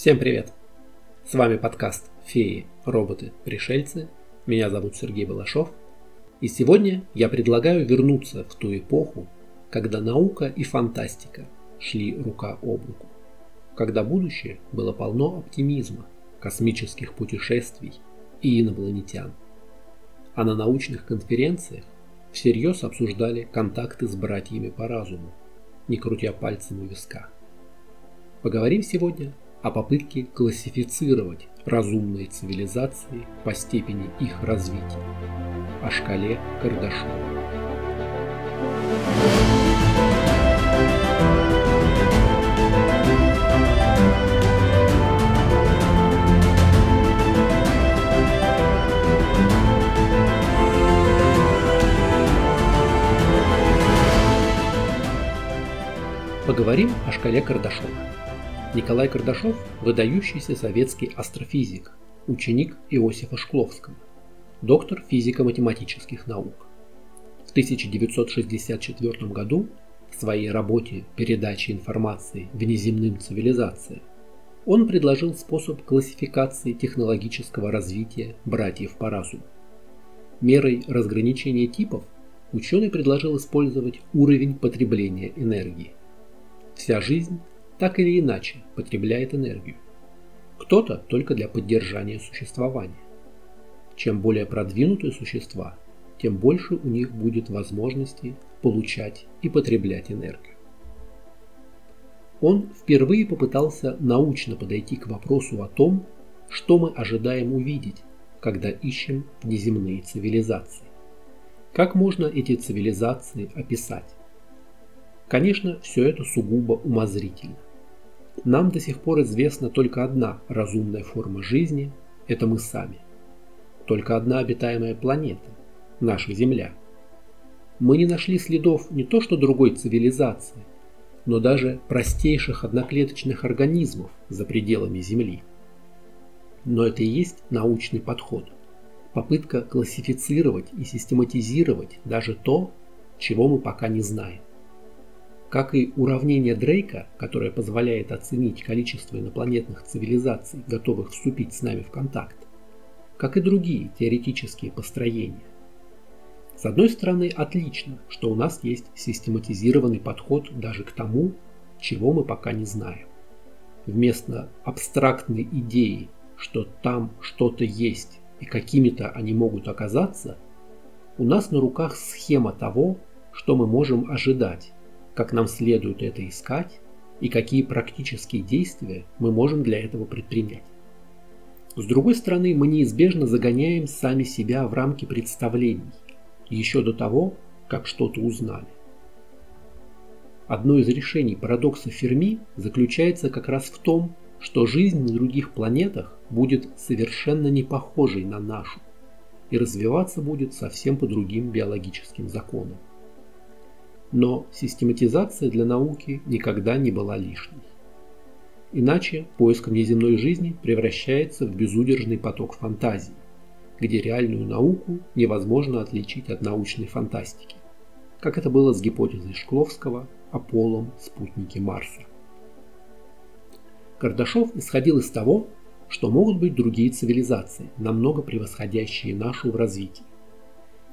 Всем привет! С вами подкаст «Феи, роботы, пришельцы». Меня зовут Сергей Балашов. И сегодня я предлагаю вернуться в ту эпоху, когда наука и фантастика шли рука об руку. Когда будущее было полно оптимизма, космических путешествий и инопланетян. А на научных конференциях всерьез обсуждали контакты с братьями по разуму, не крутя пальцем у виска. Поговорим сегодня о попытке классифицировать разумные цивилизации по степени их развития, о шкале Кардашова. Поговорим о шкале Кардашова. Николай Кардашов – выдающийся советский астрофизик, ученик Иосифа Шкловского, доктор физико-математических наук. В 1964 году в своей работе «Передача информации внеземным цивилизациям» он предложил способ классификации технологического развития братьев по разуму. Мерой разграничения типов ученый предложил использовать уровень потребления энергии. Вся жизнь так или иначе потребляет энергию. Кто-то только для поддержания существования. Чем более продвинутые существа, тем больше у них будет возможности получать и потреблять энергию. Он впервые попытался научно подойти к вопросу о том, что мы ожидаем увидеть, когда ищем внеземные цивилизации. Как можно эти цивилизации описать? Конечно, все это сугубо умозрительно. Нам до сих пор известна только одна разумная форма жизни – это мы сами. Только одна обитаемая планета – наша Земля. Мы не нашли следов не то что другой цивилизации, но даже простейших одноклеточных организмов за пределами Земли. Но это и есть научный подход. Попытка классифицировать и систематизировать даже то, чего мы пока не знаем. Как и уравнение Дрейка, которое позволяет оценить количество инопланетных цивилизаций, готовых вступить с нами в контакт, как и другие теоретические построения. С одной стороны, отлично, что у нас есть систематизированный подход даже к тому, чего мы пока не знаем. Вместо абстрактной идеи, что там что-то есть и какими-то они могут оказаться, у нас на руках схема того, что мы можем ожидать как нам следует это искать и какие практические действия мы можем для этого предпринять. С другой стороны, мы неизбежно загоняем сами себя в рамки представлений, еще до того, как что-то узнали. Одно из решений парадокса Ферми заключается как раз в том, что жизнь на других планетах будет совершенно не похожей на нашу и развиваться будет совсем по другим биологическим законам. Но систематизация для науки никогда не была лишней. Иначе поиск внеземной жизни превращается в безудержный поток фантазии, где реальную науку невозможно отличить от научной фантастики, как это было с гипотезой Шкловского о полом спутнике Марса. Кардашов исходил из того, что могут быть другие цивилизации, намного превосходящие нашу в развитии.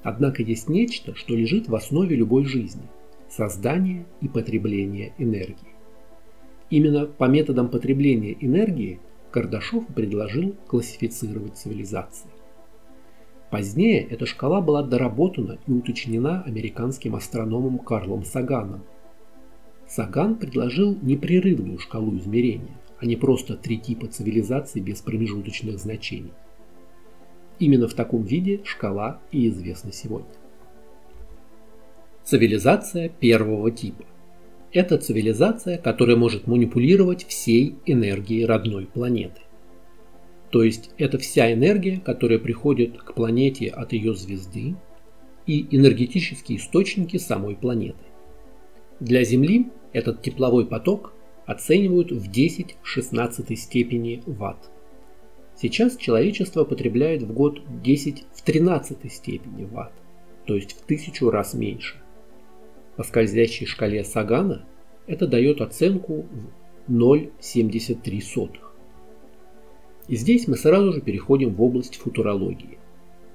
Однако есть нечто, что лежит в основе любой жизни – создания и потребления энергии. Именно по методам потребления энергии Кардашов предложил классифицировать цивилизации. Позднее эта шкала была доработана и уточнена американским астрономом Карлом Саганом. Саган предложил непрерывную шкалу измерения, а не просто три типа цивилизаций без промежуточных значений. Именно в таком виде шкала и известна сегодня. Цивилизация первого типа. Это цивилизация, которая может манипулировать всей энергией родной планеты. То есть это вся энергия, которая приходит к планете от ее звезды и энергетические источники самой планеты. Для Земли этот тепловой поток оценивают в 10-16 степени ватт. Сейчас человечество потребляет в год 10 в 13 степени ватт, то есть в тысячу раз меньше. По скользящей шкале Сагана это дает оценку в 0,73. И здесь мы сразу же переходим в область футурологии.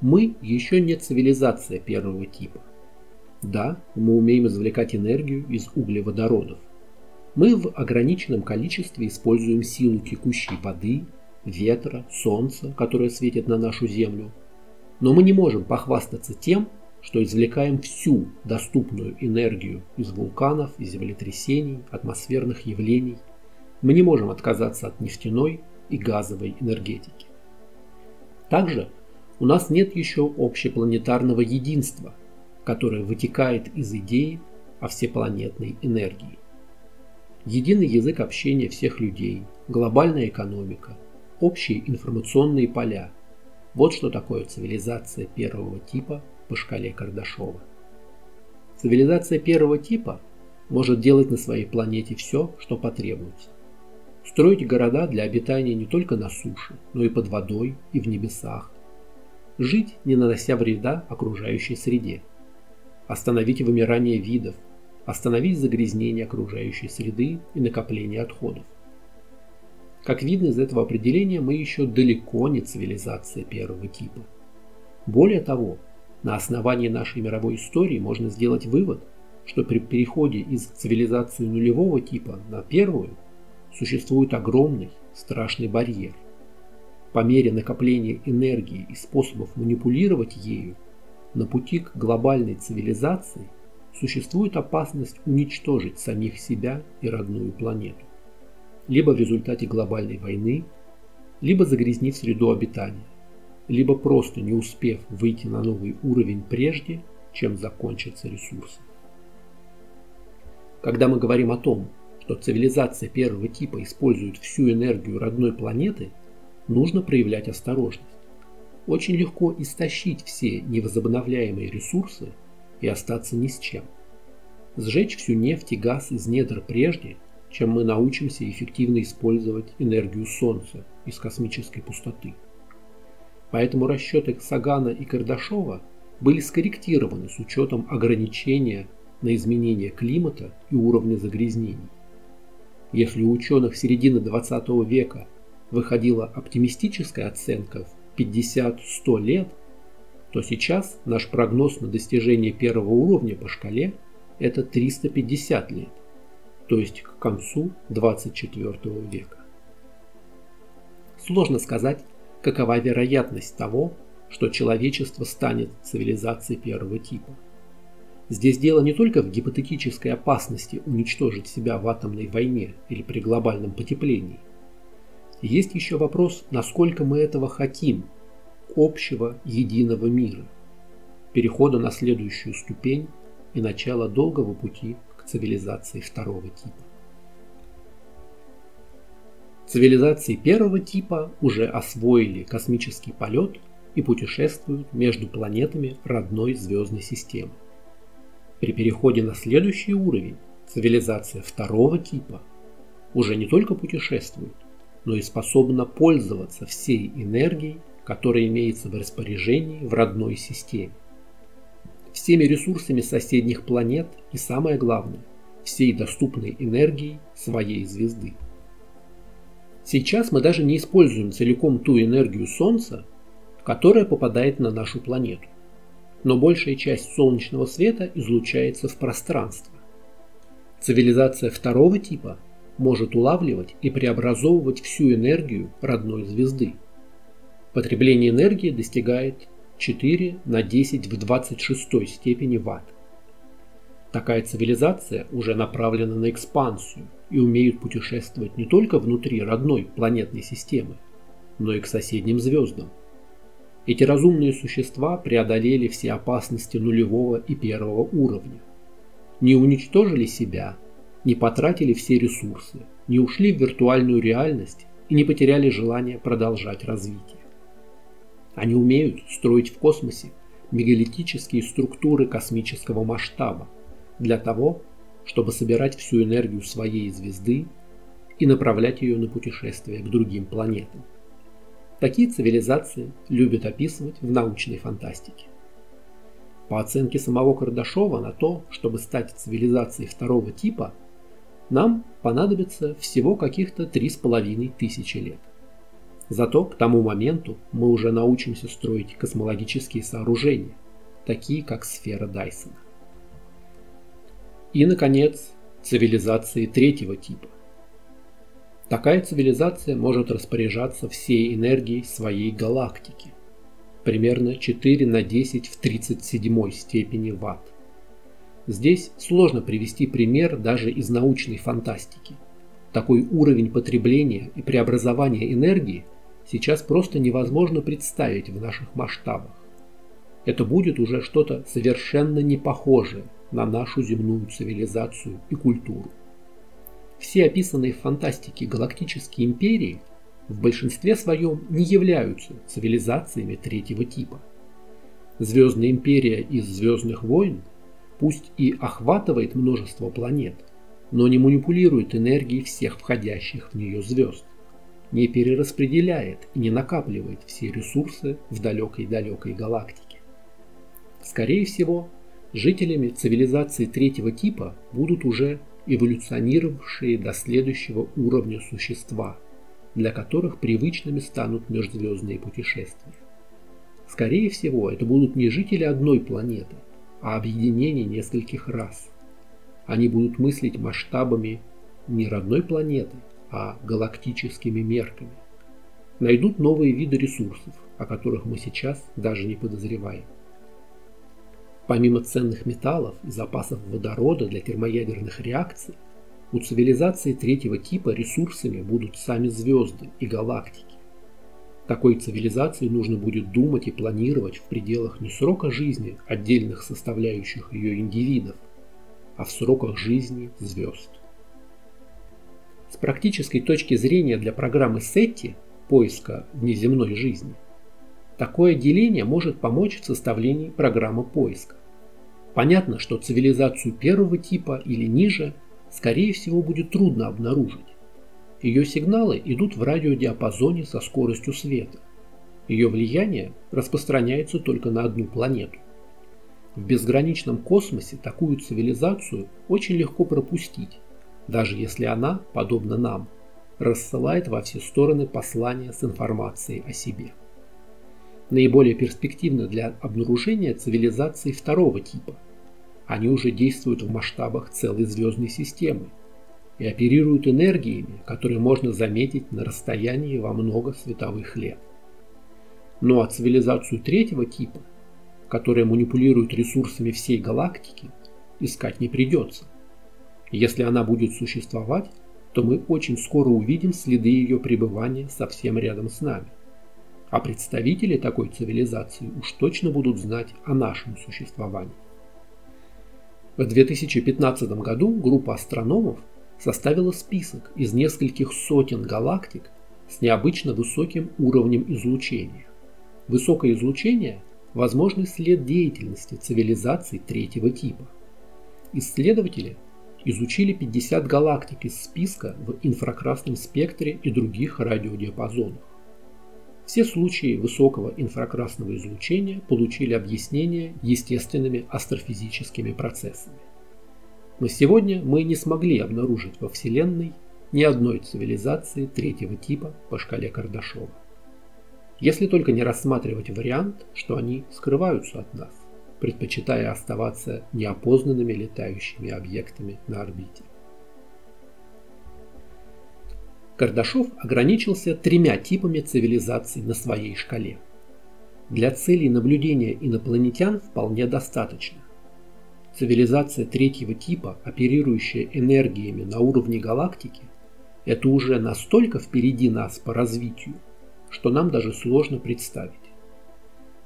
Мы еще не цивилизация первого типа. Да, мы умеем извлекать энергию из углеводородов. Мы в ограниченном количестве используем силу текущей воды, ветра, солнца, которое светит на нашу Землю. Но мы не можем похвастаться тем, что извлекаем всю доступную энергию из вулканов, из землетрясений, атмосферных явлений. Мы не можем отказаться от нефтяной и газовой энергетики. Также у нас нет еще общепланетарного единства, которое вытекает из идеи о всепланетной энергии. Единый язык общения всех людей, глобальная экономика, общие информационные поля – вот что такое цивилизация первого типа по шкале Кардашова. Цивилизация первого типа может делать на своей планете все, что потребуется. Строить города для обитания не только на суше, но и под водой и в небесах. Жить, не нанося вреда окружающей среде. Остановить вымирание видов, остановить загрязнение окружающей среды и накопление отходов. Как видно из этого определения, мы еще далеко не цивилизация первого типа. Более того, на основании нашей мировой истории можно сделать вывод, что при переходе из цивилизации нулевого типа на первую существует огромный, страшный барьер. По мере накопления энергии и способов манипулировать ею, на пути к глобальной цивилизации существует опасность уничтожить самих себя и родную планету. Либо в результате глобальной войны, либо загрязнив среду обитания, либо просто не успев выйти на новый уровень прежде, чем закончатся ресурсы. Когда мы говорим о том, что цивилизация первого типа использует всю энергию родной планеты, нужно проявлять осторожность. Очень легко истощить все невозобновляемые ресурсы и остаться ни с чем. Сжечь всю нефть и газ из недр прежде, чем мы научимся эффективно использовать энергию Солнца из космической пустоты. Поэтому расчеты Сагана и Кардашова были скорректированы с учетом ограничения на изменение климата и уровня загрязнений. Если у ученых середины 20 века выходила оптимистическая оценка в 50-100 лет, то сейчас наш прогноз на достижение первого уровня по шкале – это 350 лет, то есть к концу 24 века. Сложно сказать, какова вероятность того, что человечество станет цивилизацией первого типа. Здесь дело не только в гипотетической опасности уничтожить себя в атомной войне или при глобальном потеплении. Есть еще вопрос, насколько мы этого хотим, общего единого мира, перехода на следующую ступень и начала долгого пути к цивилизации второго типа. Цивилизации первого типа уже освоили космический полет и путешествуют между планетами родной звездной системы. При переходе на следующий уровень цивилизация второго типа уже не только путешествует, но и способна пользоваться всей энергией, которая имеется в распоряжении в родной системе. Всеми ресурсами соседних планет и самое главное, всей доступной энергией своей звезды. Сейчас мы даже не используем целиком ту энергию Солнца, которая попадает на нашу планету но большая часть солнечного света излучается в пространство. Цивилизация второго типа может улавливать и преобразовывать всю энергию родной звезды. Потребление энергии достигает 4 на 10 в 26 степени ватт. Такая цивилизация уже направлена на экспансию и умеет путешествовать не только внутри родной планетной системы, но и к соседним звездам. Эти разумные существа преодолели все опасности нулевого и первого уровня. Не уничтожили себя, не потратили все ресурсы, не ушли в виртуальную реальность и не потеряли желание продолжать развитие. Они умеют строить в космосе мегалитические структуры космического масштаба для того, чтобы собирать всю энергию своей звезды и направлять ее на путешествия к другим планетам. Такие цивилизации любят описывать в научной фантастике. По оценке самого Кардашова на то, чтобы стать цивилизацией второго типа, нам понадобится всего каких-то три с половиной тысячи лет. Зато к тому моменту мы уже научимся строить космологические сооружения, такие как сфера Дайсона. И, наконец, цивилизации третьего типа. Такая цивилизация может распоряжаться всей энергией своей галактики, примерно 4 на 10 в 37 степени ватт. Здесь сложно привести пример даже из научной фантастики. Такой уровень потребления и преобразования энергии сейчас просто невозможно представить в наших масштабах. Это будет уже что-то совершенно не похожее на нашу земную цивилизацию и культуру. Все описанные в фантастике галактические империи в большинстве своем не являются цивилизациями третьего типа. Звездная империя из Звездных войн пусть и охватывает множество планет, но не манипулирует энергией всех входящих в нее звезд, не перераспределяет и не накапливает все ресурсы в далекой-далекой галактике. Скорее всего, жителями цивилизации третьего типа будут уже эволюционировавшие до следующего уровня существа, для которых привычными станут межзвездные путешествия. Скорее всего, это будут не жители одной планеты, а объединение нескольких рас. Они будут мыслить масштабами не родной планеты, а галактическими мерками. Найдут новые виды ресурсов, о которых мы сейчас даже не подозреваем. Помимо ценных металлов и запасов водорода для термоядерных реакций, у цивилизации третьего типа ресурсами будут сами звезды и галактики. Такой цивилизации нужно будет думать и планировать в пределах не срока жизни отдельных составляющих ее индивидов, а в сроках жизни звезд. С практической точки зрения для программы SETI поиска внеземной жизни, такое деление может помочь в составлении программы поиска. Понятно, что цивилизацию первого типа или ниже, скорее всего, будет трудно обнаружить. Ее сигналы идут в радиодиапазоне со скоростью света. Ее влияние распространяется только на одну планету. В безграничном космосе такую цивилизацию очень легко пропустить, даже если она, подобно нам, рассылает во все стороны послания с информацией о себе. Наиболее перспективно для обнаружения цивилизации второго типа. Они уже действуют в масштабах целой звездной системы и оперируют энергиями, которые можно заметить на расстоянии во много световых лет. Ну а цивилизацию третьего типа, которая манипулирует ресурсами всей галактики, искать не придется. Если она будет существовать, то мы очень скоро увидим следы ее пребывания совсем рядом с нами. А представители такой цивилизации уж точно будут знать о нашем существовании. В 2015 году группа астрономов составила список из нескольких сотен галактик с необычно высоким уровнем излучения. Высокое излучение – возможный след деятельности цивилизаций третьего типа. Исследователи изучили 50 галактик из списка в инфракрасном спектре и других радиодиапазонах. Все случаи высокого инфракрасного излучения получили объяснение естественными астрофизическими процессами. Но сегодня мы не смогли обнаружить во Вселенной ни одной цивилизации третьего типа по шкале Кардашова. Если только не рассматривать вариант, что они скрываются от нас предпочитая оставаться неопознанными летающими объектами на орбите. Кардашов ограничился тремя типами цивилизаций на своей шкале. Для целей наблюдения инопланетян вполне достаточно. Цивилизация третьего типа, оперирующая энергиями на уровне галактики, это уже настолько впереди нас по развитию, что нам даже сложно представить.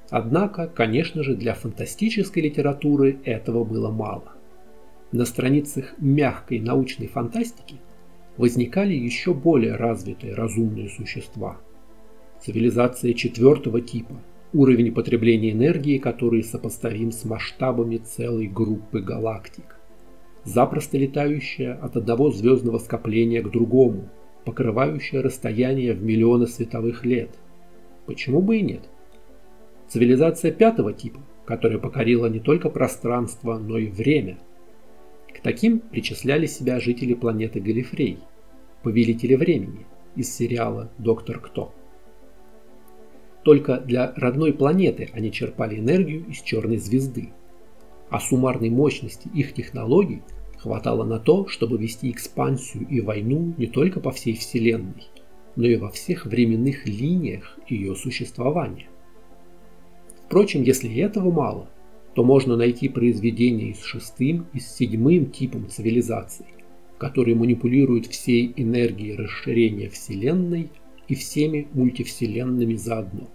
Однако, конечно же, для фантастической литературы этого было мало. На страницах мягкой научной фантастики возникали еще более развитые разумные существа. Цивилизация четвертого типа, уровень потребления энергии, который сопоставим с масштабами целой группы галактик. Запросто летающая от одного звездного скопления к другому, покрывающая расстояние в миллионы световых лет. Почему бы и нет? Цивилизация пятого типа, которая покорила не только пространство, но и время. К таким причисляли себя жители планеты Галифрей, повелители времени, из сериала «Доктор Кто». Только для родной планеты они черпали энергию из черной звезды. А суммарной мощности их технологий хватало на то, чтобы вести экспансию и войну не только по всей Вселенной, но и во всех временных линиях ее существования. Впрочем, если этого мало, то можно найти произведения с шестым, и с седьмым типом цивилизаций, которые манипулируют всей энергией расширения Вселенной и всеми мультивселенными заодно.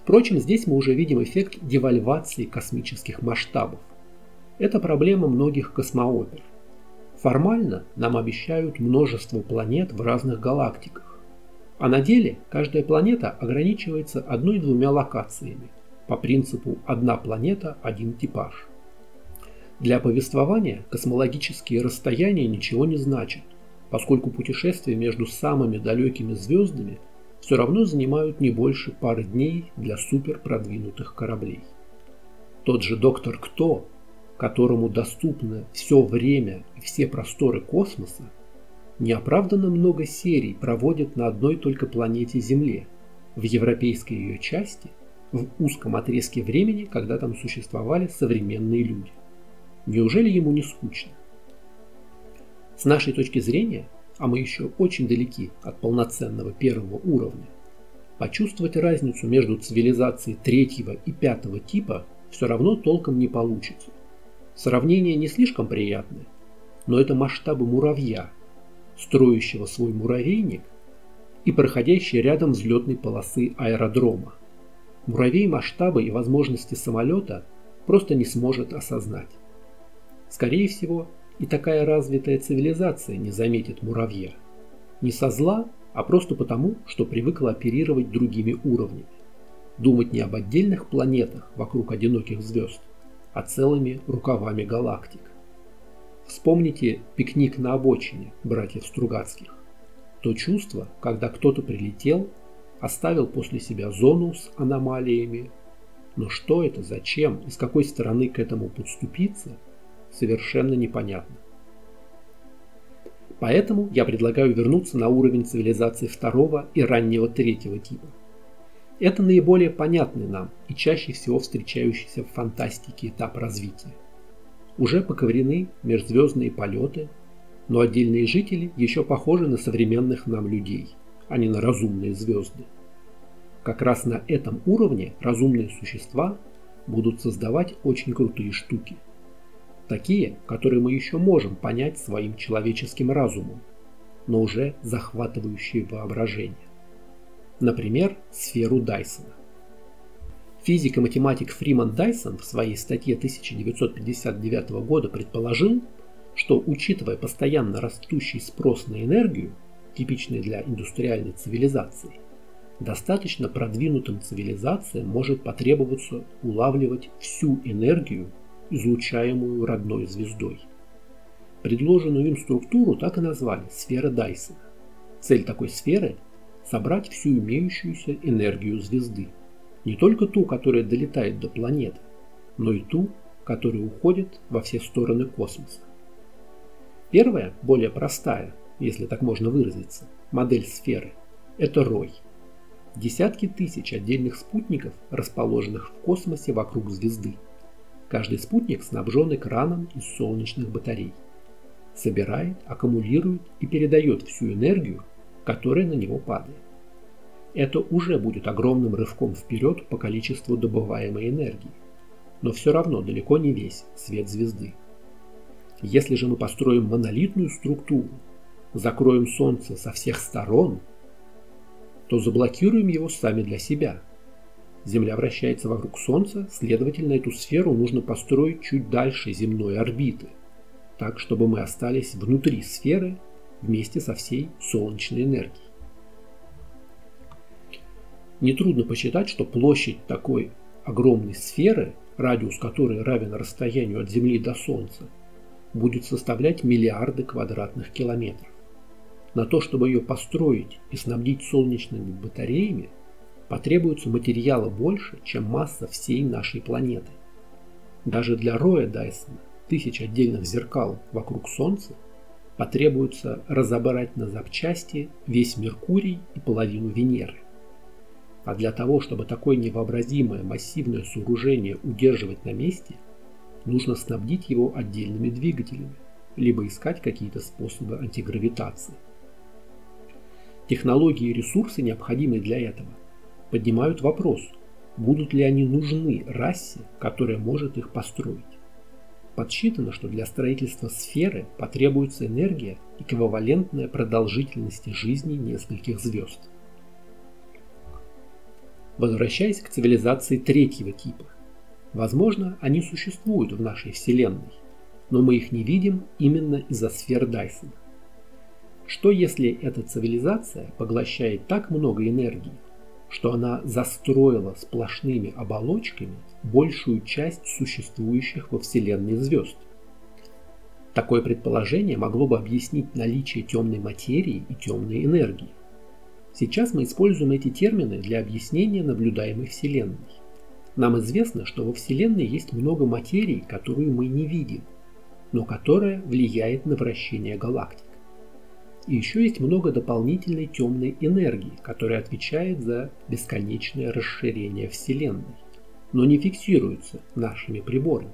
Впрочем, здесь мы уже видим эффект девальвации космических масштабов. Это проблема многих космоопер. Формально нам обещают множество планет в разных галактиках, а на деле каждая планета ограничивается одной-двумя локациями по принципу «одна планета – один типаж». Для повествования космологические расстояния ничего не значат, поскольку путешествия между самыми далекими звездами все равно занимают не больше пары дней для суперпродвинутых кораблей. Тот же доктор Кто, которому доступно все время и все просторы космоса, неоправданно много серий проводит на одной только планете Земле, в европейской ее части, в узком отрезке времени, когда там существовали современные люди. Неужели ему не скучно? С нашей точки зрения, а мы еще очень далеки от полноценного первого уровня, почувствовать разницу между цивилизацией третьего и пятого типа все равно толком не получится. Сравнение не слишком приятное, но это масштабы муравья, строящего свой муравейник и проходящей рядом взлетной полосы аэродрома. Муравей масштабы и возможности самолета просто не сможет осознать. Скорее всего, и такая развитая цивилизация не заметит муравья. Не со зла, а просто потому, что привыкла оперировать другими уровнями. Думать не об отдельных планетах вокруг одиноких звезд, а целыми рукавами галактик. Вспомните пикник на обочине братьев Стругацких. То чувство, когда кто-то прилетел, оставил после себя зону с аномалиями, но что это, зачем и с какой стороны к этому подступиться, совершенно непонятно. Поэтому я предлагаю вернуться на уровень цивилизации второго и раннего третьего типа. Это наиболее понятный нам и чаще всего встречающийся в фантастике этап развития. Уже поковрены межзвездные полеты, но отдельные жители еще похожи на современных нам людей, а не на разумные звезды. Как раз на этом уровне разумные существа будут создавать очень крутые штуки. Такие, которые мы еще можем понять своим человеческим разумом, но уже захватывающие воображение. Например, сферу Дайсона. Физик и математик Фриман Дайсон в своей статье 1959 года предположил, что учитывая постоянно растущий спрос на энергию, типичный для индустриальной цивилизации, достаточно продвинутым цивилизациям может потребоваться улавливать всю энергию излучаемую родной звездой. Предложенную им структуру так и назвали сфера Дайсона. Цель такой сферы – собрать всю имеющуюся энергию звезды. Не только ту, которая долетает до планеты, но и ту, которая уходит во все стороны космоса. Первая, более простая, если так можно выразиться, модель сферы – это рой. Десятки тысяч отдельных спутников, расположенных в космосе вокруг звезды – Каждый спутник снабжен экраном из солнечных батарей. Собирает, аккумулирует и передает всю энергию, которая на него падает. Это уже будет огромным рывком вперед по количеству добываемой энергии, но все равно далеко не весь свет звезды. Если же мы построим монолитную структуру, закроем Солнце со всех сторон, то заблокируем его сами для себя – Земля вращается вокруг Солнца, следовательно, эту сферу нужно построить чуть дальше земной орбиты, так, чтобы мы остались внутри сферы вместе со всей солнечной энергией. Нетрудно посчитать, что площадь такой огромной сферы, радиус которой равен расстоянию от Земли до Солнца, будет составлять миллиарды квадратных километров. На то, чтобы ее построить и снабдить солнечными батареями, потребуется материала больше, чем масса всей нашей планеты. Даже для роя Дайсона, тысяч отдельных зеркал вокруг Солнца, потребуется разобрать на запчасти весь Меркурий и половину Венеры. А для того, чтобы такое невообразимое массивное сооружение удерживать на месте, нужно снабдить его отдельными двигателями, либо искать какие-то способы антигравитации. Технологии и ресурсы, необходимые для этого, поднимают вопрос, будут ли они нужны расе, которая может их построить. Подсчитано, что для строительства сферы потребуется энергия, эквивалентная продолжительности жизни нескольких звезд. Возвращаясь к цивилизации третьего типа. Возможно, они существуют в нашей Вселенной, но мы их не видим именно из-за сфер Дайсона. Что если эта цивилизация поглощает так много энергии, что она застроила сплошными оболочками большую часть существующих во Вселенной звезд? Такое предположение могло бы объяснить наличие темной материи и темной энергии. Сейчас мы используем эти термины для объяснения наблюдаемой Вселенной. Нам известно, что во Вселенной есть много материи, которую мы не видим, но которая влияет на вращение галактик. И еще есть много дополнительной темной энергии, которая отвечает за бесконечное расширение Вселенной, но не фиксируется нашими приборами.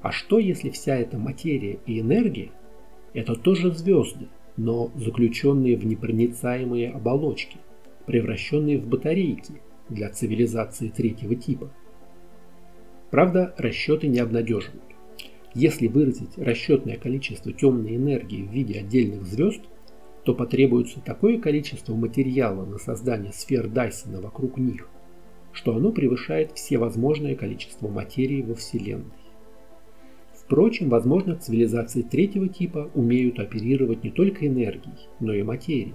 А что если вся эта материя и энергия – это тоже звезды, но заключенные в непроницаемые оболочки, превращенные в батарейки для цивилизации третьего типа. Правда, расчеты не обнадеживают. Если выразить расчетное количество темной энергии в виде отдельных звезд, то потребуется такое количество материала на создание сфер Дайсона вокруг них, что оно превышает все возможное количество материи во Вселенной. Впрочем, возможно, цивилизации третьего типа умеют оперировать не только энергией, но и материей.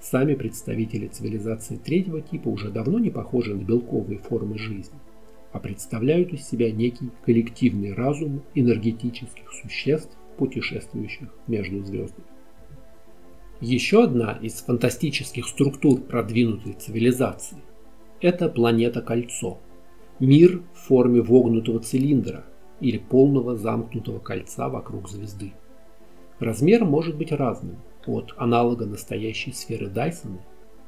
Сами представители цивилизации третьего типа уже давно не похожи на белковые формы жизни, а представляют из себя некий коллективный разум энергетических существ, путешествующих между звездами. Еще одна из фантастических структур продвинутой цивилизации – это планета-кольцо. Мир в форме вогнутого цилиндра, или полного замкнутого кольца вокруг звезды. Размер может быть разным, от аналога настоящей сферы Дайсона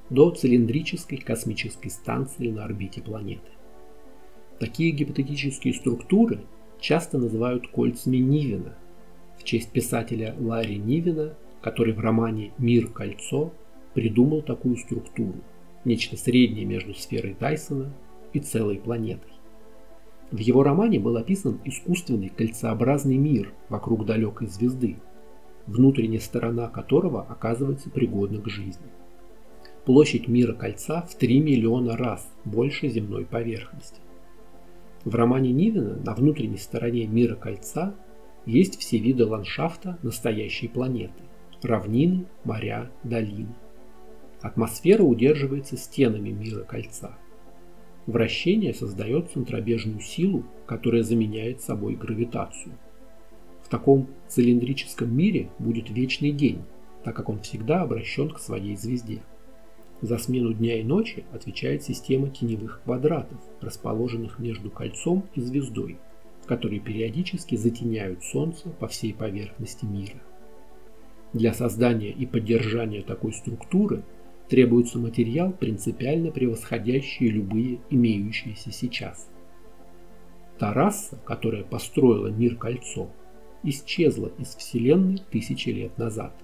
до цилиндрической космической станции на орбите планеты. Такие гипотетические структуры часто называют кольцами Нивена в честь писателя Ларри Нивена, который в романе «Мир-кольцо» придумал такую структуру, нечто среднее между сферой Дайсона и целой планетой. В его романе был описан искусственный кольцеобразный мир вокруг далекой звезды, внутренняя сторона которого оказывается пригодна к жизни. Площадь мира кольца в 3 миллиона раз больше земной поверхности. В романе Нивена на внутренней стороне мира кольца есть все виды ландшафта настоящей планеты – равнины, моря, долины. Атмосфера удерживается стенами мира кольца – Вращение создает центробежную силу, которая заменяет собой гравитацию. В таком цилиндрическом мире будет вечный день, так как он всегда обращен к своей звезде. За смену дня и ночи отвечает система теневых квадратов, расположенных между кольцом и звездой, которые периодически затеняют Солнце по всей поверхности мира. Для создания и поддержания такой структуры требуется материал, принципиально превосходящий любые имеющиеся сейчас. Та раса, которая построила мир-кольцо, исчезла из Вселенной тысячи лет назад.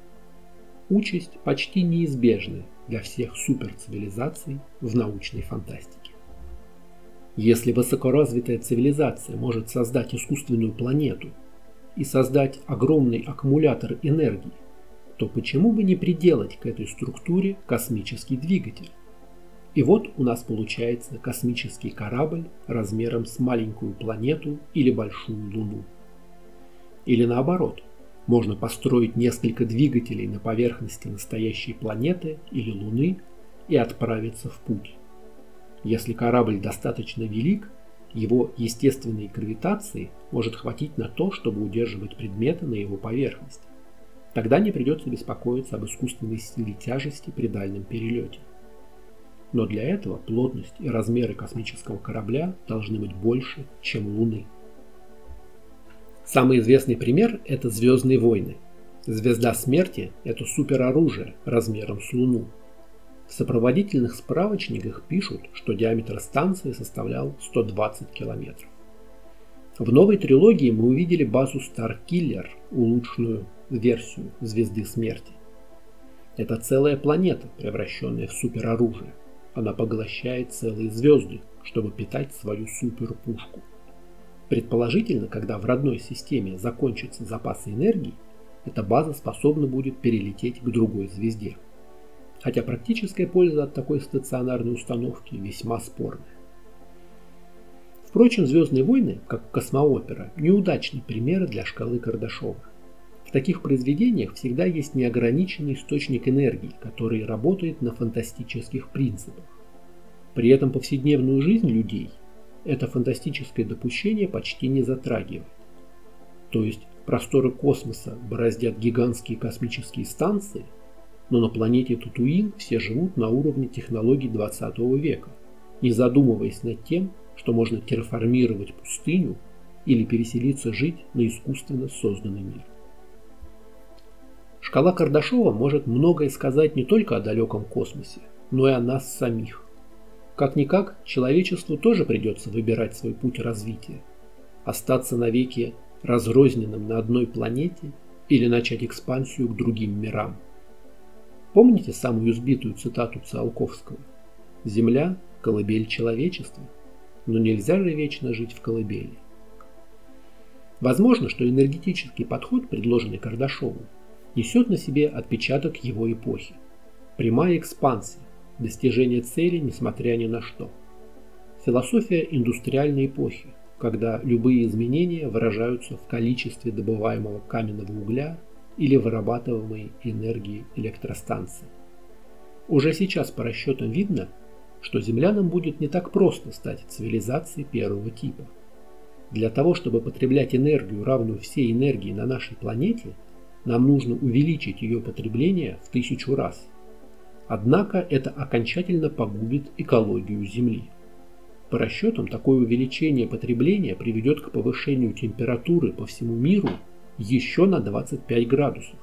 Участь почти неизбежная для всех суперцивилизаций в научной фантастике. Если высокоразвитая цивилизация может создать искусственную планету и создать огромный аккумулятор энергии, то почему бы не приделать к этой структуре космический двигатель? И вот у нас получается космический корабль размером с маленькую планету или большую Луну. Или наоборот, можно построить несколько двигателей на поверхности настоящей планеты или Луны и отправиться в путь. Если корабль достаточно велик, его естественной гравитации может хватить на то, чтобы удерживать предметы на его поверхности. Тогда не придется беспокоиться об искусственной силе тяжести при дальнем перелете. Но для этого плотность и размеры космического корабля должны быть больше, чем Луны. Самый известный пример – это «Звездные войны». Звезда смерти – это супероружие размером с Луну. В сопроводительных справочниках пишут, что диаметр станции составлял 120 километров. В новой трилогии мы увидели базу Starkiller, улучшенную версию Звезды Смерти. Это целая планета, превращенная в супероружие. Она поглощает целые звезды, чтобы питать свою суперпушку. Предположительно, когда в родной системе закончатся запасы энергии, эта база способна будет перелететь к другой звезде. Хотя практическая польза от такой стационарной установки весьма спорная. Впрочем, «Звездные войны», как космоопера, неудачный пример для шкалы Кардашова. Таких произведениях всегда есть неограниченный источник энергии, который работает на фантастических принципах. При этом повседневную жизнь людей это фантастическое допущение почти не затрагивает. То есть просторы космоса бороздят гигантские космические станции, но на планете Татуин все живут на уровне технологий 20 века, не задумываясь над тем, что можно терраформировать пустыню или переселиться жить на искусственно созданный мир. Шкала Кардашова может многое сказать не только о далеком космосе, но и о нас самих. Как-никак, человечеству тоже придется выбирать свой путь развития. Остаться навеки разрозненным на одной планете или начать экспансию к другим мирам. Помните самую избитую цитату Циолковского? «Земля – колыбель человечества» но нельзя же вечно жить в колыбели. Возможно, что энергетический подход, предложенный Кардашовым, несет на себе отпечаток его эпохи. Прямая экспансия, достижение цели несмотря ни на что. Философия индустриальной эпохи, когда любые изменения выражаются в количестве добываемого каменного угля или вырабатываемой энергии электростанции. Уже сейчас по расчетам видно, что землянам будет не так просто стать цивилизацией первого типа. Для того, чтобы потреблять энергию, равную всей энергии на нашей планете, нам нужно увеличить ее потребление в тысячу раз. Однако это окончательно погубит экологию Земли. По расчетам, такое увеличение потребления приведет к повышению температуры по всему миру еще на 25 градусов,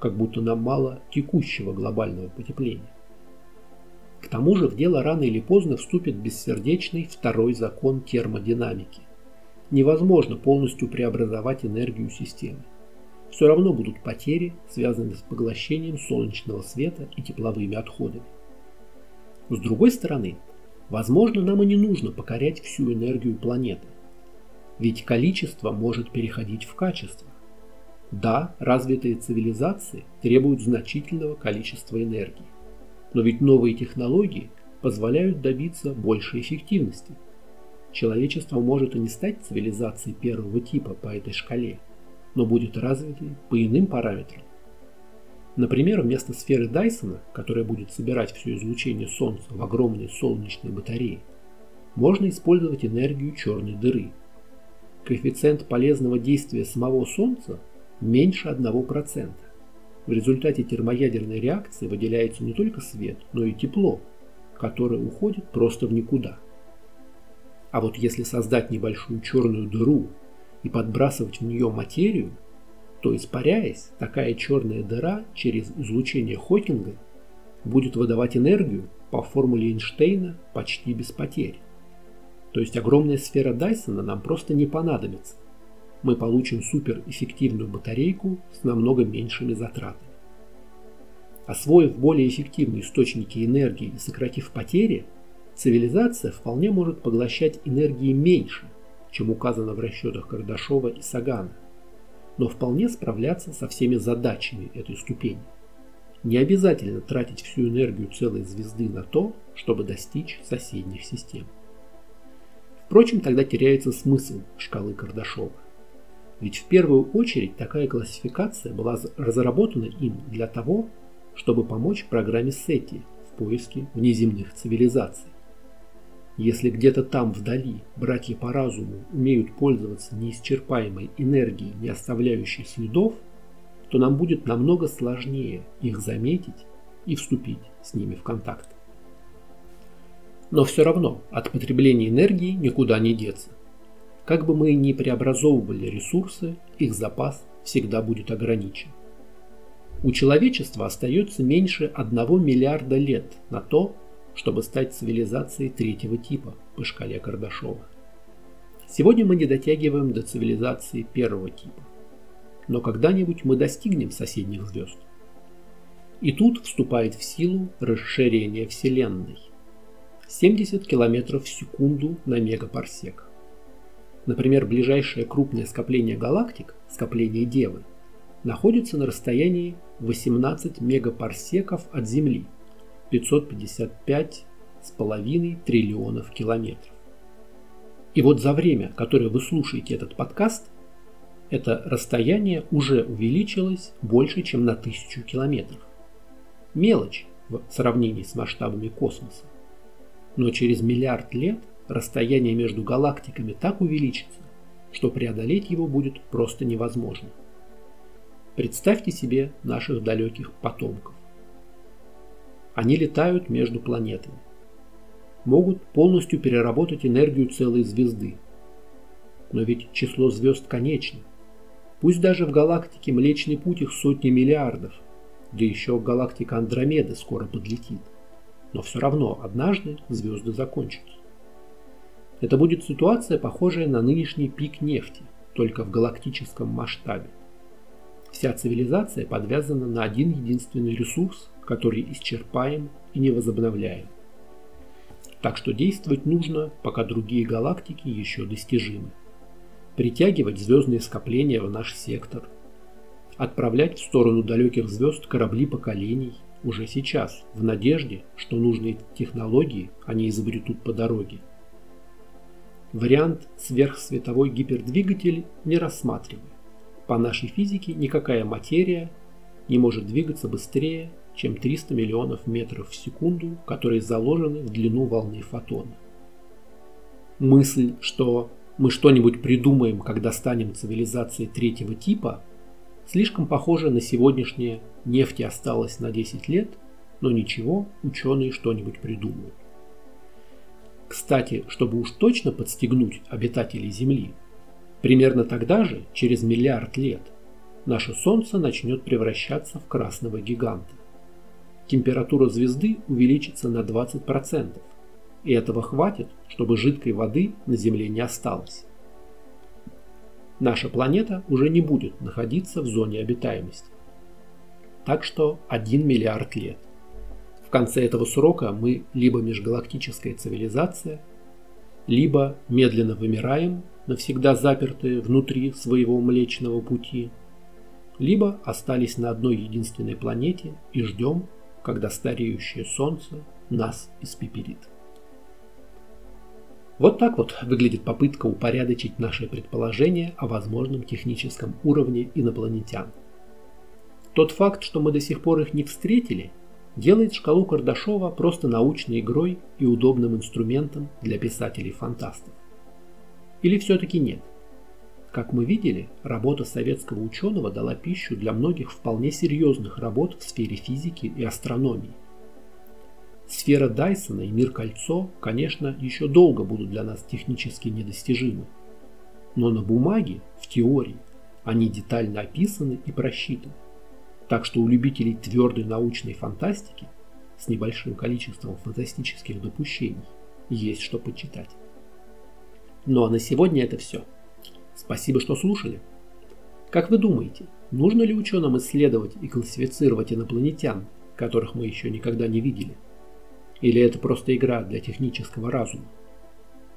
как будто нам мало текущего глобального потепления. К тому же в дело рано или поздно вступит бессердечный второй закон термодинамики. Невозможно полностью преобразовать энергию системы. Все равно будут потери, связанные с поглощением солнечного света и тепловыми отходами. С другой стороны, возможно, нам и не нужно покорять всю энергию планеты. Ведь количество может переходить в качество. Да, развитые цивилизации требуют значительного количества энергии. Но ведь новые технологии позволяют добиться большей эффективности. Человечество может и не стать цивилизацией первого типа по этой шкале, но будет развитой по иным параметрам. Например, вместо сферы Дайсона, которая будет собирать все излучение Солнца в огромной солнечной батарее, можно использовать энергию черной дыры. Коэффициент полезного действия самого Солнца меньше 1%. В результате термоядерной реакции выделяется не только свет, но и тепло, которое уходит просто в никуда. А вот если создать небольшую черную дыру и подбрасывать в нее материю, то испаряясь, такая черная дыра через излучение Хокинга будет выдавать энергию по формуле Эйнштейна почти без потерь. То есть огромная сфера Дайсона нам просто не понадобится, мы получим суперэффективную батарейку с намного меньшими затратами. Освоив более эффективные источники энергии и сократив потери, цивилизация вполне может поглощать энергии меньше, чем указано в расчетах Кардашова и Сагана, но вполне справляться со всеми задачами этой ступени. Не обязательно тратить всю энергию целой звезды на то, чтобы достичь соседних систем. Впрочем, тогда теряется смысл шкалы Кардашова. Ведь в первую очередь такая классификация была разработана им для того, чтобы помочь программе SETI в поиске внеземных цивилизаций. Если где-то там вдали братья по разуму умеют пользоваться неисчерпаемой энергией, не оставляющей следов, то нам будет намного сложнее их заметить и вступить с ними в контакт. Но все равно от потребления энергии никуда не деться. Как бы мы ни преобразовывали ресурсы, их запас всегда будет ограничен. у человечества остается меньше 1 миллиарда лет на то, чтобы стать цивилизацией третьего типа по шкале Кардашова. Сегодня мы не дотягиваем до цивилизации первого типа. Но когда-нибудь мы достигнем соседних звезд. И тут вступает в силу расширение Вселенной. 70 км в секунду на мегапарсек. Например, ближайшее крупное скопление галактик, скопление Девы, находится на расстоянии 18 мегапарсеков от Земли, 555,5 триллионов километров. И вот за время, которое вы слушаете этот подкаст, это расстояние уже увеличилось больше, чем на тысячу километров. Мелочь в сравнении с масштабами космоса. Но через миллиард лет расстояние между галактиками так увеличится, что преодолеть его будет просто невозможно. Представьте себе наших далеких потомков. Они летают между планетами могут полностью переработать энергию целой звезды. Но ведь число звезд конечно. Пусть даже в галактике Млечный Путь их сотни миллиардов, да еще галактика Андромеды скоро подлетит. Но все равно однажды звезды закончатся. Это будет ситуация, похожая на нынешний пик нефти, только в галактическом масштабе. Вся цивилизация подвязана на один единственный ресурс, который исчерпаем и не возобновляем. Так что действовать нужно, пока другие галактики еще достижимы. Притягивать звездные скопления в наш сектор. Отправлять в сторону далеких звезд корабли поколений уже сейчас, в надежде, что нужные технологии они изобретут по дороге. Вариант сверхсветовой гипердвигатель не рассматриваем. По нашей физике никакая материя не может двигаться быстрее чем 300 миллионов метров в секунду, которые заложены в длину волны фотона. Мысль, что мы что-нибудь придумаем, когда станем цивилизацией третьего типа, слишком похожа на сегодняшнее «нефти осталось на 10 лет», но ничего, ученые что-нибудь придумают. Кстати, чтобы уж точно подстегнуть обитателей Земли, примерно тогда же, через миллиард лет, наше Солнце начнет превращаться в красного гиганта температура звезды увеличится на 20%, и этого хватит, чтобы жидкой воды на Земле не осталось. Наша планета уже не будет находиться в зоне обитаемости. Так что 1 миллиард лет. В конце этого срока мы либо межгалактическая цивилизация, либо медленно вымираем, навсегда запертые внутри своего Млечного Пути, либо остались на одной единственной планете и ждем, когда стареющее солнце нас испепелит. Вот так вот выглядит попытка упорядочить наши предположения о возможном техническом уровне инопланетян. Тот факт, что мы до сих пор их не встретили, делает шкалу Кардашова просто научной игрой и удобным инструментом для писателей-фантастов. Или все-таки нет – как мы видели, работа советского ученого дала пищу для многих вполне серьезных работ в сфере физики и астрономии. Сфера Дайсона и мир кольцо, конечно, еще долго будут для нас технически недостижимы. Но на бумаге, в теории, они детально описаны и просчитаны. Так что у любителей твердой научной фантастики с небольшим количеством фантастических допущений есть что почитать. Ну а на сегодня это все. Спасибо, что слушали. Как вы думаете, нужно ли ученым исследовать и классифицировать инопланетян, которых мы еще никогда не видели? Или это просто игра для технического разума?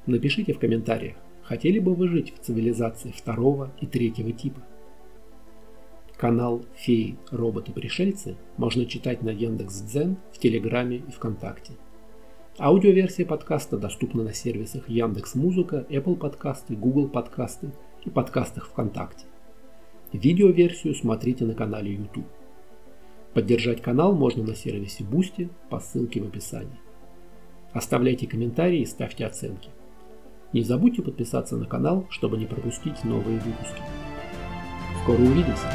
Напишите в комментариях, хотели бы вы жить в цивилизации второго и третьего типа. Канал «Феи, роботы-пришельцы» можно читать на Яндекс.Дзен, в Телеграме и ВКонтакте. Аудиоверсия подкаста доступна на сервисах Яндекс.Музыка, Apple подкасты, Google подкасты – и подкастах ВКонтакте. Видеоверсию смотрите на канале YouTube. Поддержать канал можно на сервисе Boosty по ссылке в описании. Оставляйте комментарии и ставьте оценки. Не забудьте подписаться на канал, чтобы не пропустить новые выпуски. Скоро увидимся!